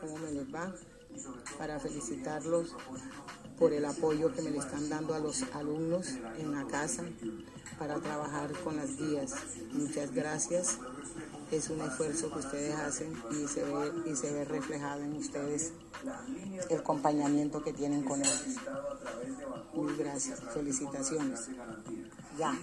cómo me les va, para felicitarlos por el apoyo que me le están dando a los alumnos en la casa para trabajar con las guías. Muchas gracias. Es un esfuerzo que ustedes hacen y se ve, y se ve reflejado en ustedes el acompañamiento que tienen con ellos. Muy gracias. Felicitaciones. Ya.